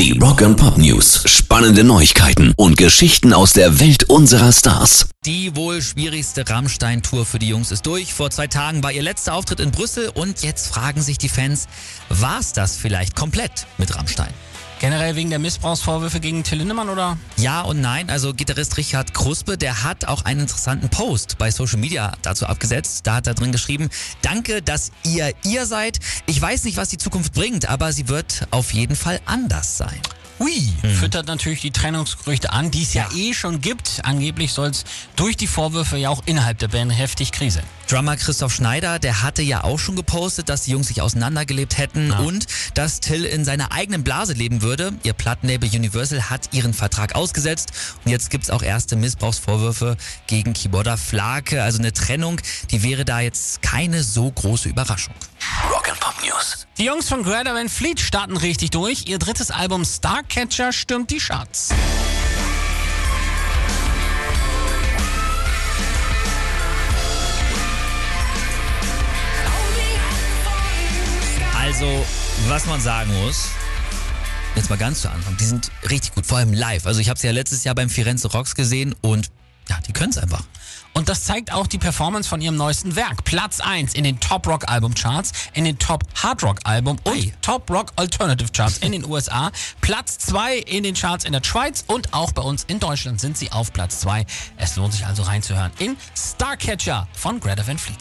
Die Rock and Pop News. Spannende Neuigkeiten und Geschichten aus der Welt unserer Stars. Die wohl schwierigste Rammstein-Tour für die Jungs ist durch. Vor zwei Tagen war ihr letzter Auftritt in Brüssel und jetzt fragen sich die Fans, war's das vielleicht komplett mit Rammstein? Generell wegen der Missbrauchsvorwürfe gegen Till Lindemann oder? Ja und nein. Also Gitarrist Richard Kruspe, der hat auch einen interessanten Post bei Social Media dazu abgesetzt. Da hat er drin geschrieben, danke, dass ihr ihr seid. Ich weiß nicht, was die Zukunft bringt, aber sie wird auf jeden Fall anders sein. Hui, füttert natürlich die Trennungsgerüchte an, die es ja. eh schon gibt. Angeblich soll es durch die Vorwürfe ja auch innerhalb der Band heftig Krise. Drummer Christoph Schneider, der hatte ja auch schon gepostet, dass die Jungs sich auseinandergelebt hätten und dass Till in seiner eigenen Blase leben würde. Ihr Plattenlabel Universal hat ihren Vertrag ausgesetzt und jetzt gibt's auch erste Missbrauchsvorwürfe gegen Keyboarder Flake. Also eine Trennung, die wäre da jetzt keine so große Überraschung. Rock and Pop News. Die Jungs von Greta Van Fleet starten richtig durch. Ihr drittes Album Starcatcher stürmt die Charts. Also, was man sagen muss, jetzt mal ganz zu Anfang, die sind richtig gut, vor allem live. Also ich habe sie ja letztes Jahr beim Firenze Rocks gesehen und ja, die können es einfach. Und das zeigt auch die Performance von ihrem neuesten Werk. Platz 1 in den Top Rock Album Charts, in den Top Hard Rock Album und Ei. Top Rock Alternative Charts in den USA. Platz 2 in den Charts in der Schweiz und auch bei uns in Deutschland sind sie auf Platz 2. Es lohnt sich also reinzuhören in Starcatcher von Greta Van Fleet.